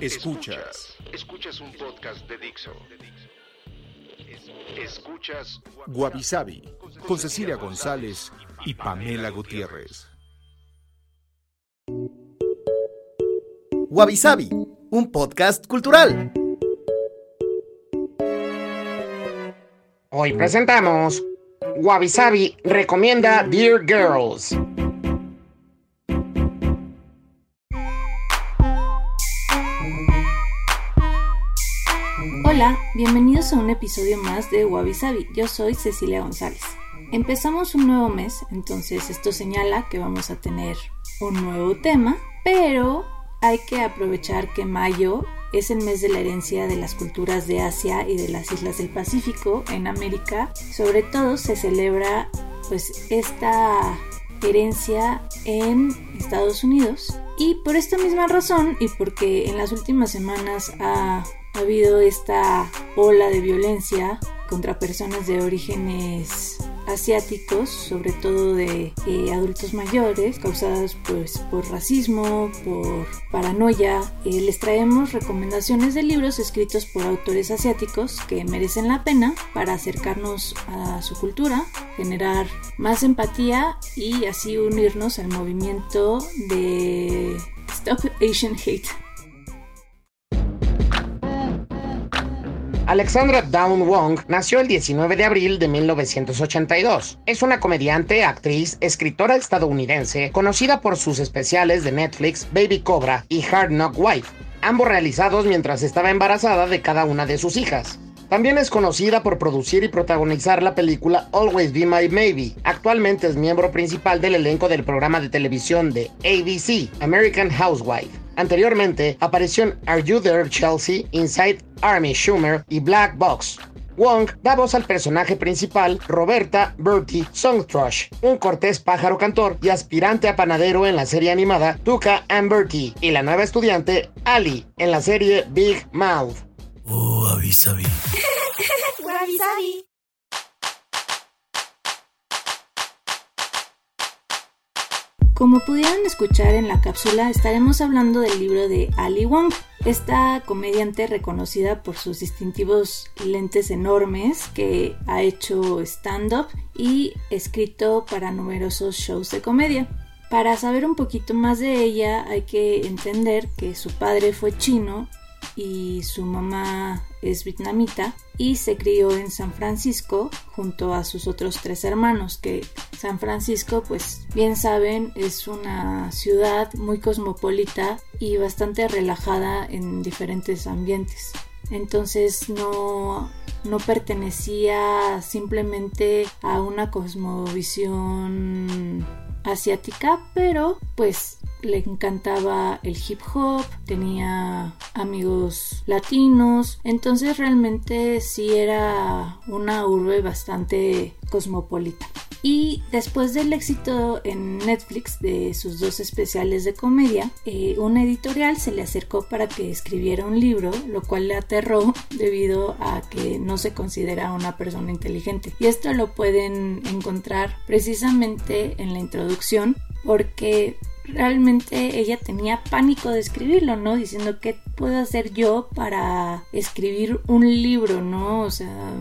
Escuchas. Escuchas un podcast de Dixo. Escuchas Guavi con Cecilia González y Pamela Gutiérrez. Wabi un podcast cultural. Hoy presentamos Wabi recomienda Dear Girls. Bienvenidos a un episodio más de Wabi Yo soy Cecilia González. Empezamos un nuevo mes, entonces esto señala que vamos a tener un nuevo tema, pero hay que aprovechar que mayo es el mes de la herencia de las culturas de Asia y de las islas del Pacífico en América. Sobre todo se celebra pues esta herencia en Estados Unidos y por esta misma razón y porque en las últimas semanas ha habido esta ola de violencia contra personas de orígenes asiáticos, sobre todo de eh, adultos mayores, causadas pues por racismo, por paranoia. Eh, les traemos recomendaciones de libros escritos por autores asiáticos que merecen la pena para acercarnos a su cultura, generar más empatía y así unirnos al movimiento de Stop Asian Hate. Alexandra Dawn Wong nació el 19 de abril de 1982. Es una comediante, actriz, escritora estadounidense, conocida por sus especiales de Netflix Baby Cobra y Hard Knock Wife, ambos realizados mientras estaba embarazada de cada una de sus hijas. También es conocida por producir y protagonizar la película Always Be My Maybe. Actualmente es miembro principal del elenco del programa de televisión de ABC, American Housewife. Anteriormente apareció en Are You There Chelsea, Inside Army Schumer y Black Box. Wong da voz al personaje principal, Roberta Bertie Songthrush, un cortés pájaro cantor y aspirante a panadero en la serie animada Tuca and Bertie, y la nueva estudiante, Ali, en la serie Big Mouth. Oh, avisabi. Como pudieron escuchar en la cápsula, estaremos hablando del libro de Ali Wong, esta comediante reconocida por sus distintivos lentes enormes que ha hecho stand-up y escrito para numerosos shows de comedia. Para saber un poquito más de ella hay que entender que su padre fue chino y su mamá es vietnamita y se crió en San Francisco junto a sus otros tres hermanos que San Francisco pues bien saben es una ciudad muy cosmopolita y bastante relajada en diferentes ambientes. Entonces no no pertenecía simplemente a una cosmovisión asiática, pero pues le encantaba el hip hop, tenía amigos latinos, entonces realmente sí era una urbe bastante cosmopolita. Y después del éxito en Netflix de sus dos especiales de comedia, eh, una editorial se le acercó para que escribiera un libro, lo cual le aterró debido a que no se considera una persona inteligente. Y esto lo pueden encontrar precisamente en la introducción porque realmente ella tenía pánico de escribirlo, ¿no? Diciendo qué puedo hacer yo para escribir un libro, ¿no? O sea,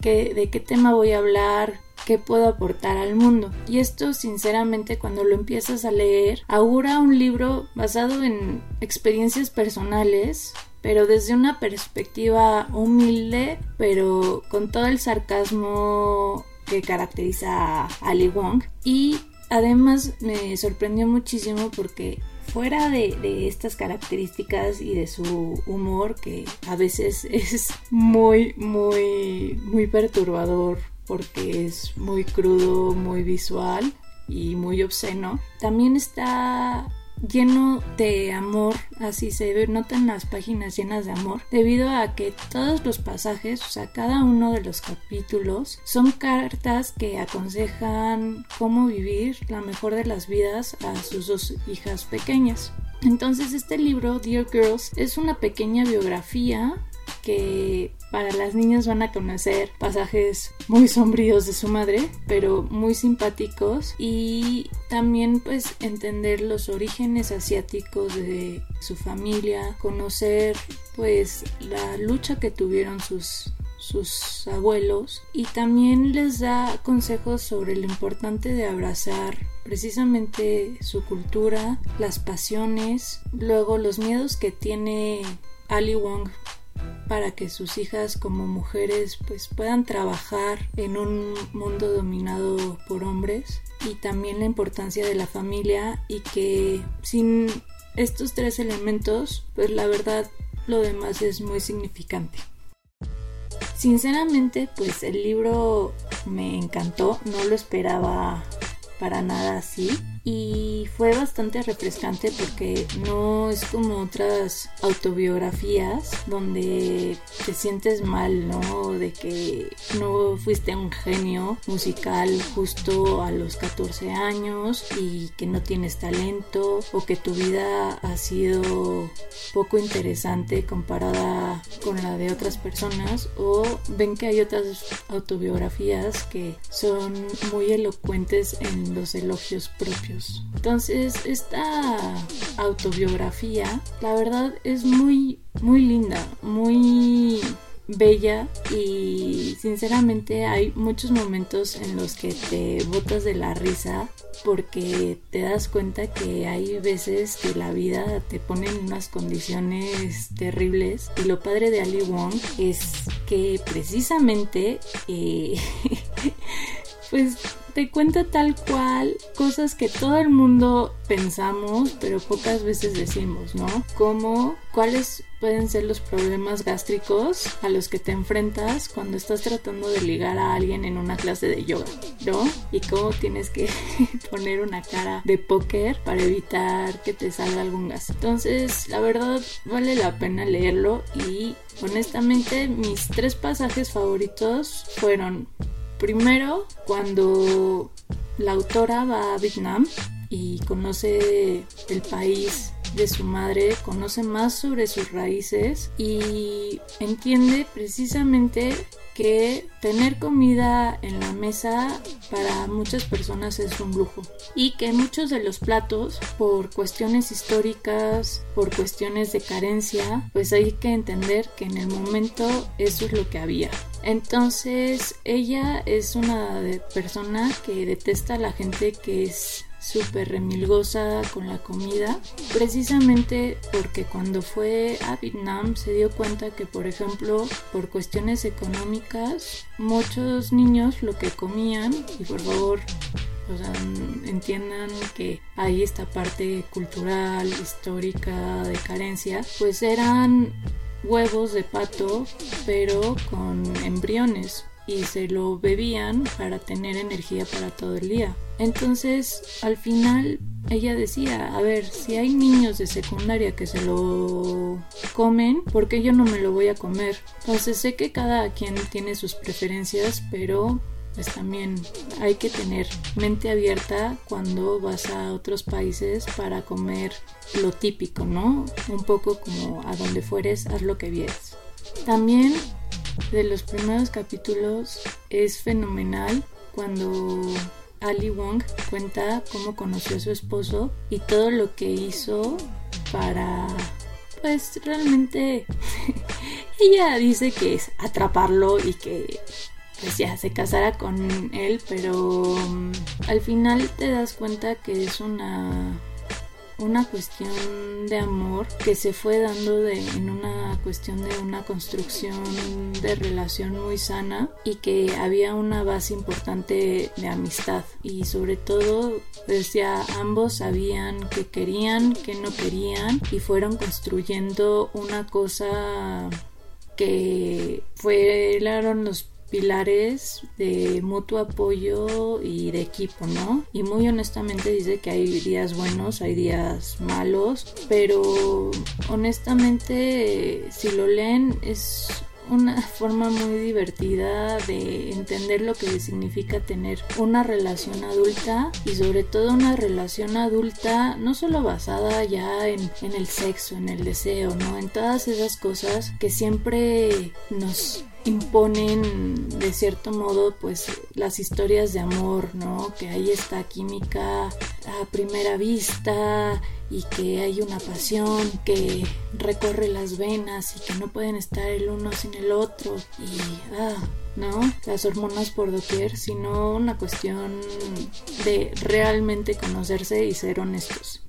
de qué tema voy a hablar, qué puedo aportar al mundo. Y esto, sinceramente, cuando lo empiezas a leer, augura un libro basado en experiencias personales pero desde una perspectiva humilde, pero con todo el sarcasmo que caracteriza a Ali Wong. Y además me sorprendió muchísimo porque fuera de, estas características y de su humor que a veces es muy muy muy perturbador porque es muy crudo, muy visual. y muy obsceno, también está lleno de amor, así se notan las páginas llenas de amor, debido a que todos los pasajes, o sea, cada uno de los capítulos, son cartas que aconsejan cómo vivir la mejor de las vidas a sus dos hijas pequeñas. Entonces este libro, Dear Girls, es una pequeña biografía que para las niñas van a conocer pasajes muy sombríos de su madre, pero muy simpáticos. Y también pues entender los orígenes asiáticos de su familia, conocer pues la lucha que tuvieron sus sus abuelos. Y también les da consejos sobre lo importante de abrazar precisamente su cultura, las pasiones, luego los miedos que tiene Ali Wong para que sus hijas como mujeres pues puedan trabajar en un mundo dominado por hombres y también la importancia de la familia y que sin estos tres elementos pues la verdad lo demás es muy significante. Sinceramente pues el libro me encantó, no lo esperaba para nada así y fue bastante refrescante porque no es como otras autobiografías donde te sientes mal, ¿no? De que no fuiste un genio musical justo a los 14 años y que no tienes talento o que tu vida ha sido poco interesante comparada con la de otras personas o ven que hay otras autobiografías que son muy elocuentes en los elogios propios entonces, esta autobiografía, la verdad es muy, muy linda, muy bella y sinceramente hay muchos momentos en los que te botas de la risa porque te das cuenta que hay veces que la vida te pone en unas condiciones terribles y lo padre de Ali Wong es que precisamente eh, pues te cuenta tal cual cosas que todo el mundo pensamos, pero pocas veces decimos, ¿no? Como cuáles pueden ser los problemas gástricos a los que te enfrentas cuando estás tratando de ligar a alguien en una clase de yoga, ¿no? Y cómo tienes que poner una cara de póker para evitar que te salga algún gas. Entonces, la verdad, vale la pena leerlo y honestamente mis tres pasajes favoritos fueron Primero, cuando la autora va a Vietnam y conoce el país de su madre, conoce más sobre sus raíces y entiende precisamente que tener comida en la mesa para muchas personas es un lujo y que muchos de los platos por cuestiones históricas, por cuestiones de carencia, pues hay que entender que en el momento eso es lo que había. Entonces ella es una persona que detesta a la gente que es súper remilgosa con la comida, precisamente porque cuando fue a Vietnam se dio cuenta que, por ejemplo, por cuestiones económicas, muchos niños lo que comían, y por favor, entiendan que hay esta parte cultural, histórica, de carencia, pues eran huevos de pato, pero con embriones y se lo bebían para tener energía para todo el día. Entonces, al final, ella decía, a ver, si hay niños de secundaria que se lo comen, ¿por qué yo no me lo voy a comer? Entonces, sé que cada quien tiene sus preferencias, pero pues también hay que tener mente abierta cuando vas a otros países para comer lo típico, ¿no? Un poco como a donde fueres, haz lo que vieres. También de los primeros capítulos es fenomenal cuando Ali Wong cuenta cómo conoció a su esposo y todo lo que hizo para pues realmente ella dice que es atraparlo y que pues ya se casara con él, pero mm, al final te das cuenta que es una una cuestión de amor que se fue dando de, en una cuestión de una construcción de relación muy sana y que había una base importante de amistad. Y sobre todo ya ambos sabían que querían, que no querían y fueron construyendo una cosa que fueron los pilares de mutuo apoyo y de equipo, ¿no? Y muy honestamente dice que hay días buenos, hay días malos, pero honestamente si lo leen es una forma muy divertida de entender lo que significa tener una relación adulta y sobre todo una relación adulta no solo basada ya en, en el sexo, en el deseo, ¿no? En todas esas cosas que siempre nos imponen de cierto modo pues las historias de amor, ¿no? Que hay esta química a primera vista y que hay una pasión que recorre las venas y que no pueden estar el uno sin el otro y ah, ¿no? Las hormonas por doquier, sino una cuestión de realmente conocerse y ser honestos.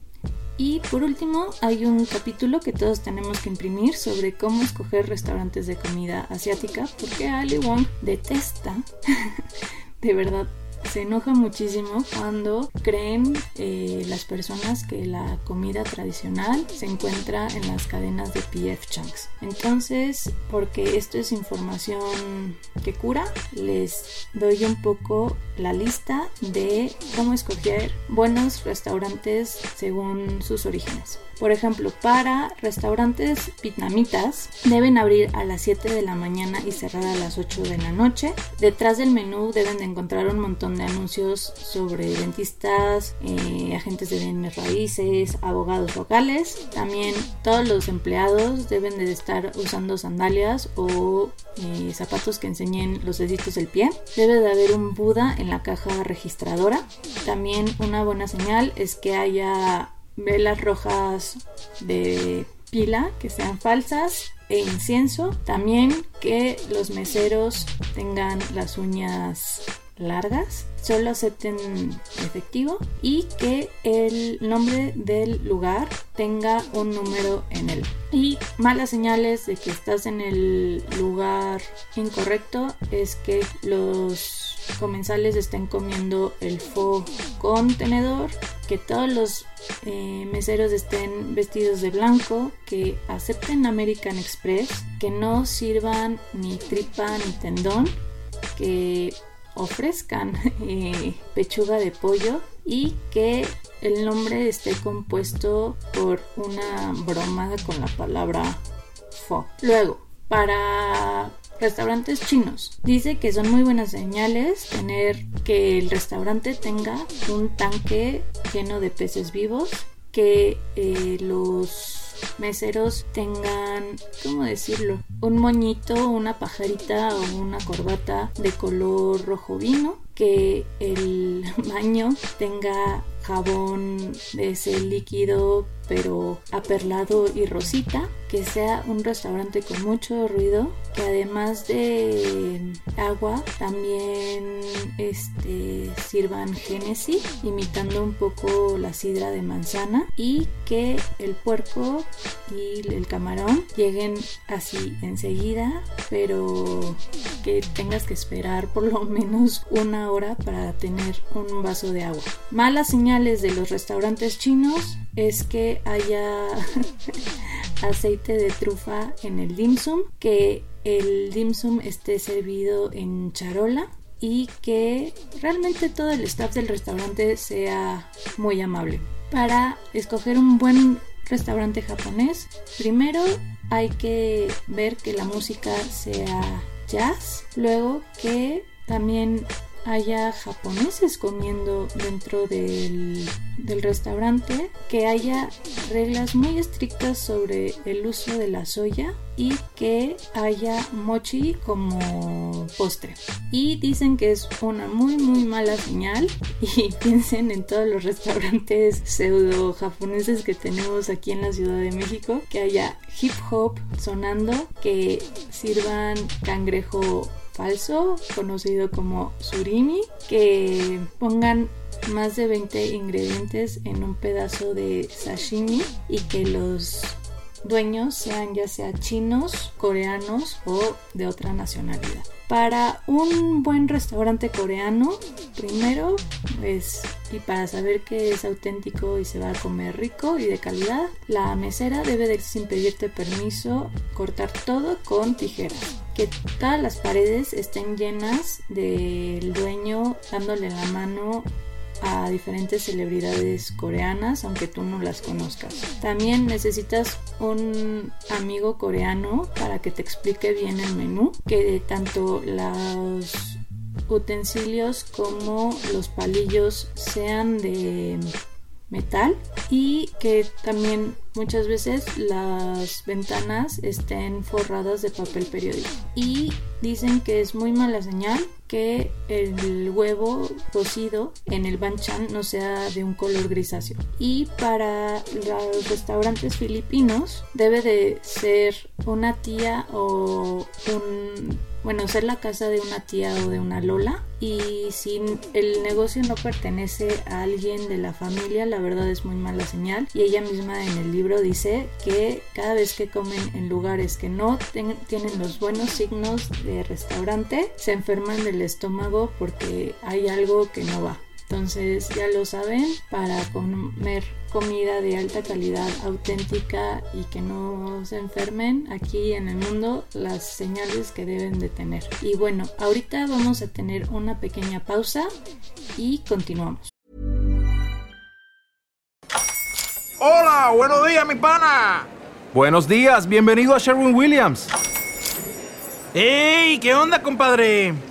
Y por último, hay un capítulo que todos tenemos que imprimir sobre cómo escoger restaurantes de comida asiática, porque Ali Wong detesta, de verdad, se enoja muchísimo cuando creen eh, las personas que la comida tradicional se encuentra en las cadenas de PF Chunks. Entonces, porque esto es información que cura, les doy un poco la lista de cómo escoger buenos restaurantes según sus orígenes. Por ejemplo, para restaurantes vietnamitas deben abrir a las 7 de la mañana y cerrar a las 8 de la noche. Detrás del menú deben de encontrar un montón de anuncios sobre dentistas, eh, agentes de bienes raíces, abogados locales. También todos los empleados deben de estar usando sandalias o eh, zapatos que enseñen los deditos del pie. Debe de haber un Buda en la caja registradora. También una buena señal es que haya velas rojas de pila que sean falsas e incienso. También que los meseros tengan las uñas largas, solo acepten efectivo y que el nombre del lugar tenga un número en él. Y malas señales de que estás en el lugar incorrecto es que los comensales estén comiendo el fo con tenedor, que todos los eh, meseros estén vestidos de blanco, que acepten American Express, que no sirvan ni tripa ni tendón, que ofrezcan eh, pechuga de pollo y que el nombre esté compuesto por una broma con la palabra fo. Luego, para restaurantes chinos. Dice que son muy buenas señales tener que el restaurante tenga un tanque lleno de peces vivos, que eh, los meseros tengan, ¿cómo decirlo? Un moñito, una pajarita o una corbata de color rojo vino, que el baño tenga jabón de ese líquido pero aperlado y rosita, que sea un restaurante con mucho ruido, que además de agua también este, sirvan Genesis, imitando un poco la sidra de manzana, y que el puerco y el camarón lleguen así enseguida, pero que tengas que esperar por lo menos una hora para tener un vaso de agua. Malas señales de los restaurantes chinos es que haya aceite de trufa en el dim sum, que el dim sum esté servido en charola y que realmente todo el staff del restaurante sea muy amable. Para escoger un buen restaurante japonés, primero hay que ver que la música sea jazz, luego que también haya japoneses comiendo dentro del, restaurante, que haya reglas muy estrictas sobre el uso de la soya y que haya mochi como postre. Y dicen que es una muy muy mala señal y piensen en todos los restaurantes pseudo japoneses que tenemos aquí en la Ciudad de México, que haya hip hop sonando, que sirvan cangrejo falso, conocido como surimi, que pongan más de 20 ingredientes en un pedazo de sashimi y que los dueños sean ya sea chinos, coreanos o de otra nacionalidad. Para un buen restaurante coreano, primero, pues, y para saber que es auténtico y se va a comer rico y de calidad, la mesera debe de, sin pedirte permiso, cortar todo con tijeras que todas las paredes estén llenas del dueño dándole la mano a diferentes celebridades coreanas, aunque tú no las conozcas. También necesitas un amigo coreano para que te explique bien el menú, que tanto los utensilios como los palillos sean de metal y que también muchas veces las ventanas estén forradas de papel periódico. Y dicen que es muy mala señal que el huevo cocido en el banchan no sea de un color grisáceo. Y para los restaurantes filipinos debe de ser una tía o un bueno, ser la casa de una tía o de una lola y si el negocio no pertenece a alguien de la familia, la verdad es muy mala señal y ella misma en el libro dice que cada vez que comen en lugares que no tienen los buenos signos de restaurante, se enferman del estómago porque hay algo que no va. Entonces ya lo saben, para comer comida de alta calidad, auténtica y que no se enfermen aquí en el mundo, las señales que deben de tener. Y bueno, ahorita vamos a tener una pequeña pausa y continuamos. Hola, buenos días, mi pana. Buenos días, bienvenido a Sherwin Williams. ¡Ey! ¿Qué onda, compadre?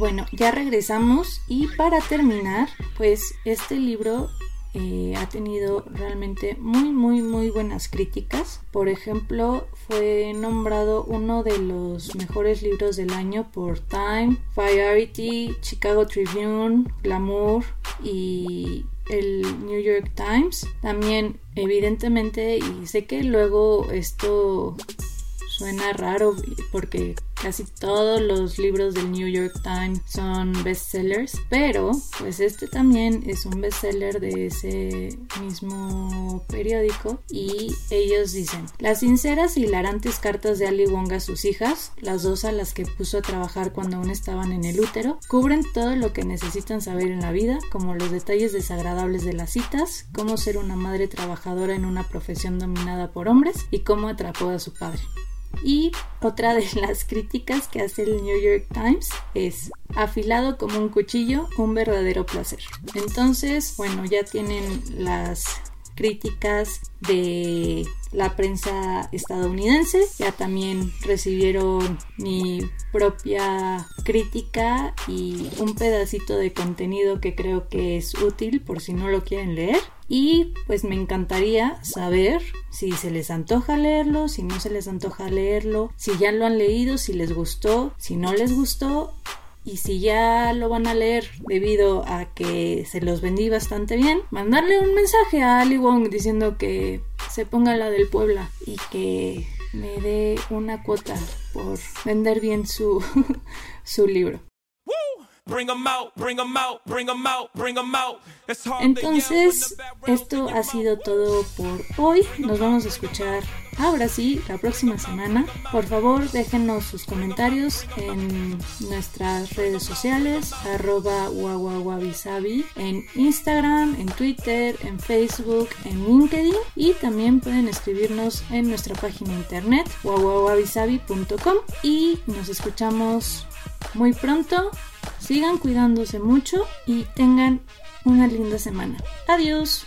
Bueno, ya regresamos y para terminar, pues este libro eh, ha tenido realmente muy muy muy buenas críticas. Por ejemplo, fue nombrado uno de los mejores libros del año por Time, Variety, Chicago Tribune, Glamour y el New York Times. También, evidentemente, y sé que luego esto suena raro porque casi todos los libros del New York Times son bestsellers, pero pues este también es un bestseller de ese mismo periódico y ellos dicen, las sinceras y hilarantes cartas de Ali Wong a sus hijas, las dos a las que puso a trabajar cuando aún estaban en el útero, cubren todo lo que necesitan saber en la vida, como los detalles desagradables de las citas, cómo ser una madre trabajadora en una profesión dominada por hombres y cómo atrapó a su padre. Y otra de las críticas que hace el New York Times es afilado como un cuchillo, un verdadero placer. Entonces, bueno, ya tienen las críticas de la prensa estadounidense. Ya también recibieron mi propia crítica y un pedacito de contenido que creo que es útil por si no lo quieren leer. Y pues me encantaría saber si se les antoja leerlo, si no se les antoja leerlo, si ya lo han leído, si les gustó, si no les gustó y si ya lo van a leer debido a que se los vendí bastante bien, mandarle un mensaje a Ali Wong diciendo que se ponga la del Puebla y que me dé una cuota por vender bien su, su libro. Entonces, esto ha sido todo por hoy. Nos vamos a escuchar ahora sí la próxima semana. Por favor, déjenos sus comentarios en nuestras redes sociales, arroba en Instagram, en Twitter, en Facebook, en LinkedIn y también pueden escribirnos en nuestra página internet, wawawabisabi.com y nos escuchamos muy pronto. Sigan cuidándose mucho y tengan una linda semana. Adiós.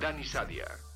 Dani Sadia.